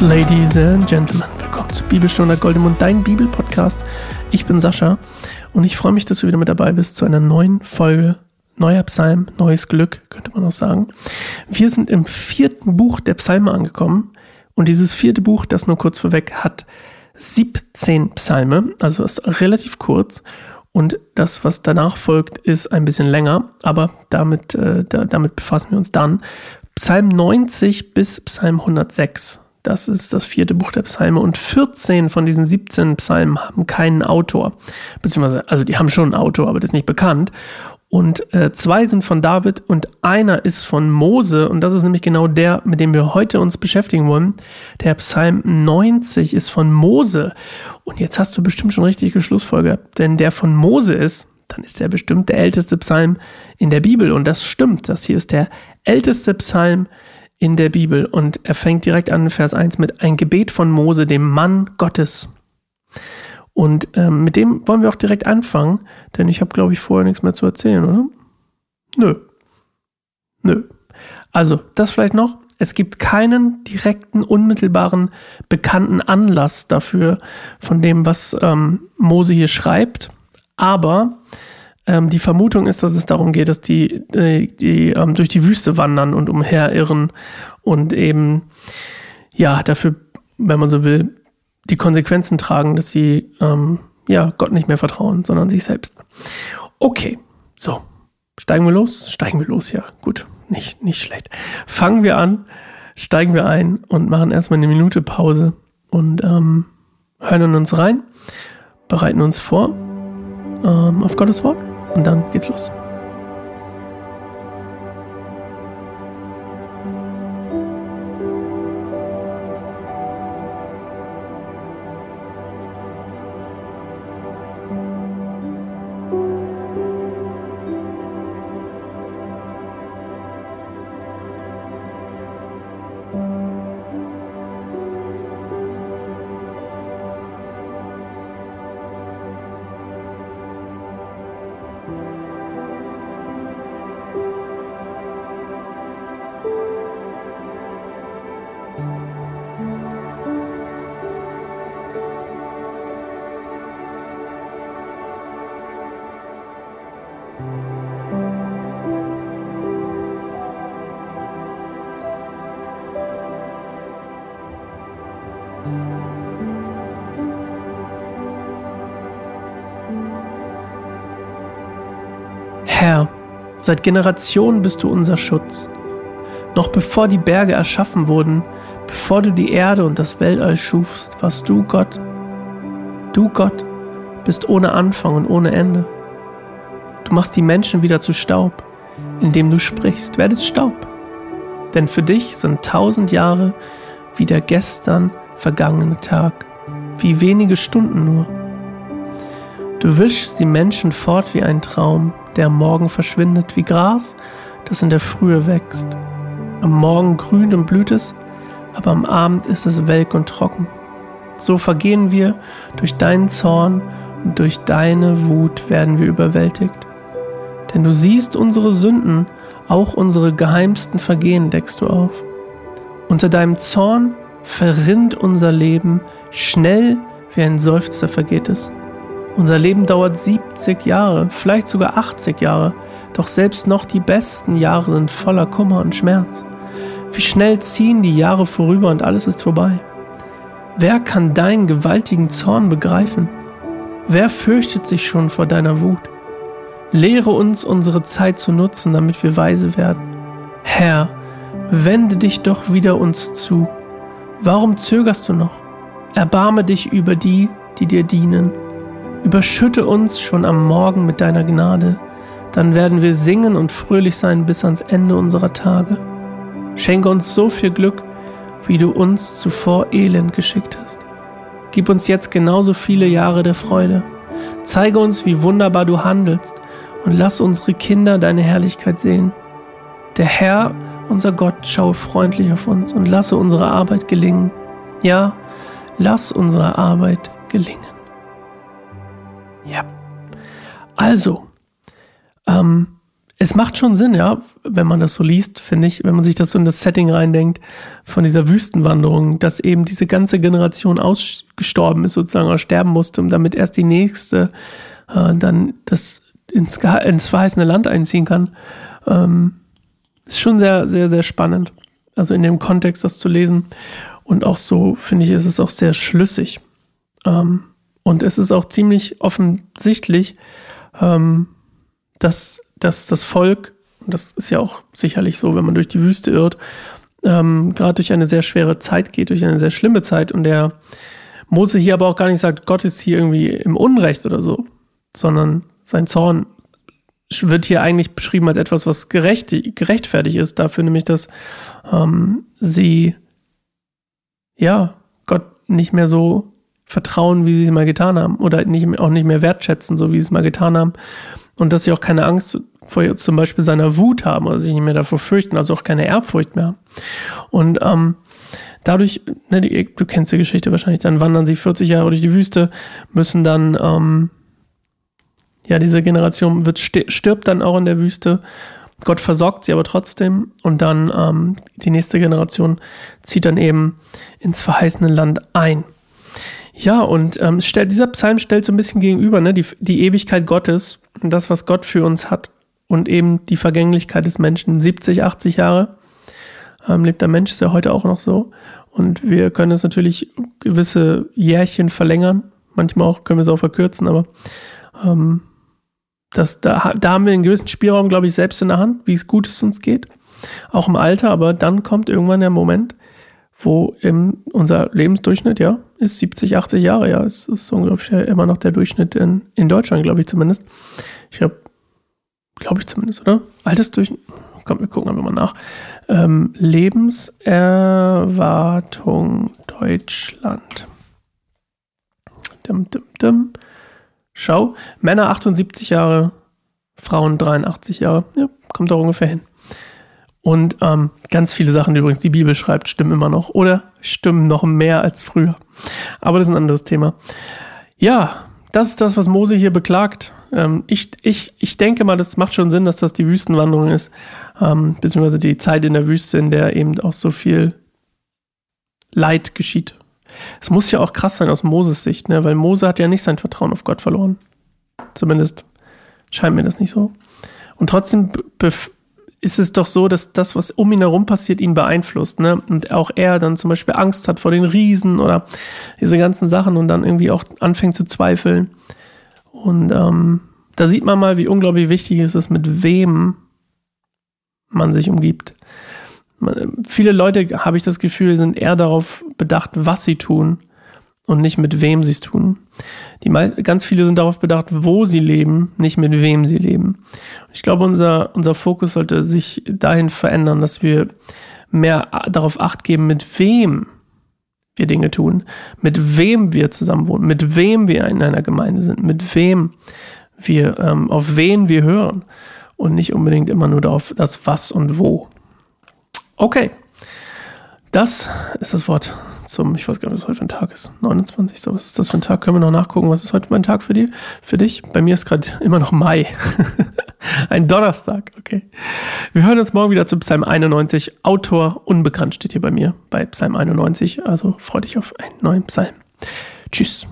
Ladies and Gentlemen, willkommen zu Bibelstunde Goldemund, dein Bibelpodcast. Ich bin Sascha und ich freue mich, dass du wieder mit dabei bist zu einer neuen Folge. Neuer Psalm, neues Glück, könnte man auch sagen. Wir sind im vierten Buch der Psalme angekommen und dieses vierte Buch, das nur kurz vorweg, hat 17 Psalme, also ist relativ kurz und das, was danach folgt, ist ein bisschen länger, aber damit, äh, da, damit befassen wir uns dann. Psalm 90 bis Psalm 106 das ist das vierte Buch der Psalme und 14 von diesen 17 Psalmen haben keinen Autor. Beziehungsweise, also die haben schon einen Autor, aber das ist nicht bekannt. Und äh, zwei sind von David und einer ist von Mose. Und das ist nämlich genau der, mit dem wir heute uns beschäftigen wollen. Der Psalm 90 ist von Mose. Und jetzt hast du bestimmt schon richtig geschlussfolgert. Denn der von Mose ist, dann ist der bestimmt der älteste Psalm in der Bibel. Und das stimmt. Das hier ist der älteste Psalm in der Bibel und er fängt direkt an, Vers 1 mit ein Gebet von Mose, dem Mann Gottes. Und ähm, mit dem wollen wir auch direkt anfangen, denn ich habe, glaube ich, vorher nichts mehr zu erzählen, oder? Nö. Nö. Also, das vielleicht noch. Es gibt keinen direkten, unmittelbaren, bekannten Anlass dafür, von dem, was ähm, Mose hier schreibt. Aber ähm, die Vermutung ist, dass es darum geht, dass die, äh, die ähm, durch die Wüste wandern und umherirren und eben, ja, dafür, wenn man so will, die Konsequenzen tragen, dass sie, ähm, ja, Gott nicht mehr vertrauen, sondern sich selbst. Okay, so. Steigen wir los? Steigen wir los, ja. Gut, nicht, nicht schlecht. Fangen wir an, steigen wir ein und machen erstmal eine Minute Pause und ähm, hören uns rein, bereiten uns vor ähm, auf Gottes Wort und dann geht's los. Seit Generationen bist du unser Schutz. Noch bevor die Berge erschaffen wurden, bevor du die Erde und das Weltall schufst, warst du Gott. Du Gott bist ohne Anfang und ohne Ende. Du machst die Menschen wieder zu Staub, indem du sprichst, werdet Staub. Denn für dich sind tausend Jahre wie der gestern vergangene Tag, wie wenige Stunden nur. Du wischst die Menschen fort wie ein Traum, der am Morgen verschwindet, wie Gras, das in der Frühe wächst. Am Morgen grünt und blüht es, aber am Abend ist es welk und trocken. So vergehen wir durch deinen Zorn und durch deine Wut werden wir überwältigt. Denn du siehst unsere Sünden, auch unsere geheimsten Vergehen deckst du auf. Unter deinem Zorn verrinnt unser Leben, schnell wie ein Seufzer vergeht es. Unser Leben dauert 70 Jahre, vielleicht sogar 80 Jahre, doch selbst noch die besten Jahre sind voller Kummer und Schmerz. Wie schnell ziehen die Jahre vorüber und alles ist vorbei. Wer kann deinen gewaltigen Zorn begreifen? Wer fürchtet sich schon vor deiner Wut? Lehre uns unsere Zeit zu nutzen, damit wir weise werden. Herr, wende dich doch wieder uns zu. Warum zögerst du noch? Erbarme dich über die, die dir dienen. Überschütte uns schon am Morgen mit deiner Gnade, dann werden wir singen und fröhlich sein bis ans Ende unserer Tage. Schenke uns so viel Glück, wie du uns zuvor Elend geschickt hast. Gib uns jetzt genauso viele Jahre der Freude. Zeige uns, wie wunderbar du handelst und lass unsere Kinder deine Herrlichkeit sehen. Der Herr, unser Gott, schaue freundlich auf uns und lasse unsere Arbeit gelingen. Ja, lass unsere Arbeit gelingen. Ja. Also, ähm, es macht schon Sinn, ja, wenn man das so liest, finde ich, wenn man sich das so in das Setting reindenkt von dieser Wüstenwanderung, dass eben diese ganze Generation ausgestorben ist, sozusagen, oder sterben musste, um damit erst die nächste äh, dann das ins, ins verheißene Land einziehen kann. Ähm, ist schon sehr, sehr, sehr spannend. Also in dem Kontext das zu lesen. Und auch so, finde ich, ist es auch sehr schlüssig. Ähm, und es ist auch ziemlich offensichtlich, ähm, dass dass das Volk, das ist ja auch sicherlich so, wenn man durch die Wüste irrt, ähm, gerade durch eine sehr schwere Zeit geht, durch eine sehr schlimme Zeit und der Mose hier aber auch gar nicht sagt, Gott ist hier irgendwie im Unrecht oder so, sondern sein Zorn wird hier eigentlich beschrieben als etwas, was gerecht, gerechtfertigt ist, dafür nämlich, dass ähm, sie ja Gott nicht mehr so vertrauen, wie sie es mal getan haben, oder nicht, auch nicht mehr wertschätzen, so wie sie es mal getan haben und dass sie auch keine Angst vor zum Beispiel seiner Wut haben oder sich nicht mehr davor fürchten, also auch keine Erbfurcht mehr. Und ähm, dadurch, ne, du kennst die Geschichte wahrscheinlich, dann wandern sie 40 Jahre durch die Wüste, müssen dann, ähm, ja, diese Generation wird, stirbt dann auch in der Wüste. Gott versorgt sie aber trotzdem und dann ähm, die nächste Generation zieht dann eben ins verheißene Land ein. Ja, und ähm, stellt, dieser Psalm stellt so ein bisschen gegenüber, ne, die, die Ewigkeit Gottes das, was Gott für uns hat und eben die Vergänglichkeit des Menschen. 70, 80 Jahre ähm, lebt der Mensch, ist ja heute auch noch so. Und wir können es natürlich gewisse Jährchen verlängern. Manchmal auch können wir es auch verkürzen, aber ähm, das, da, da haben wir einen gewissen Spielraum, glaube ich, selbst in der Hand, wie es gut es uns geht. Auch im Alter, aber dann kommt irgendwann der Moment, wo im, unser Lebensdurchschnitt, ja, ist 70, 80 Jahre, ja, es ist unglaublich immer noch der Durchschnitt in, in Deutschland, glaube ich zumindest. Ich habe, glaube ich zumindest, oder? Altersdurchschnitt, komm, wir gucken einfach mal nach. Ähm, Lebenserwartung Deutschland. Dim, dim, dim. Schau, Männer 78 Jahre, Frauen 83 Jahre. Ja, kommt doch ungefähr hin. Und ähm, ganz viele Sachen, die übrigens die Bibel schreibt, stimmen immer noch oder stimmen noch mehr als früher. Aber das ist ein anderes Thema. Ja, das ist das, was Mose hier beklagt. Ähm, ich, ich, ich denke mal, das macht schon Sinn, dass das die Wüstenwanderung ist, ähm, beziehungsweise die Zeit in der Wüste, in der eben auch so viel Leid geschieht. Es muss ja auch krass sein aus Moses Sicht, ne? weil Mose hat ja nicht sein Vertrauen auf Gott verloren. Zumindest scheint mir das nicht so. Und trotzdem ist es doch so, dass das, was um ihn herum passiert, ihn beeinflusst. Ne? Und auch er dann zum Beispiel Angst hat vor den Riesen oder diese ganzen Sachen und dann irgendwie auch anfängt zu zweifeln. Und ähm, da sieht man mal, wie unglaublich wichtig es ist, mit wem man sich umgibt. Viele Leute, habe ich das Gefühl, sind eher darauf bedacht, was sie tun, und nicht mit wem sie es tun. Die ganz viele sind darauf bedacht, wo sie leben, nicht mit wem sie leben. Ich glaube, unser, unser Fokus sollte sich dahin verändern, dass wir mehr darauf acht geben, mit wem wir Dinge tun, mit wem wir zusammen wohnen, mit wem wir in einer Gemeinde sind, mit wem wir, ähm, auf wen wir hören und nicht unbedingt immer nur darauf, das was und wo. Okay, das ist das Wort zum, ich weiß gar nicht, was heute für ein Tag ist. 29. So, was ist das für ein Tag? Können wir noch nachgucken, was ist heute für ein Tag für, die, für dich? Bei mir ist gerade immer noch Mai. ein Donnerstag, okay. Wir hören uns morgen wieder zu Psalm 91. Autor unbekannt steht hier bei mir bei Psalm 91. Also freu dich auf einen neuen Psalm. Tschüss.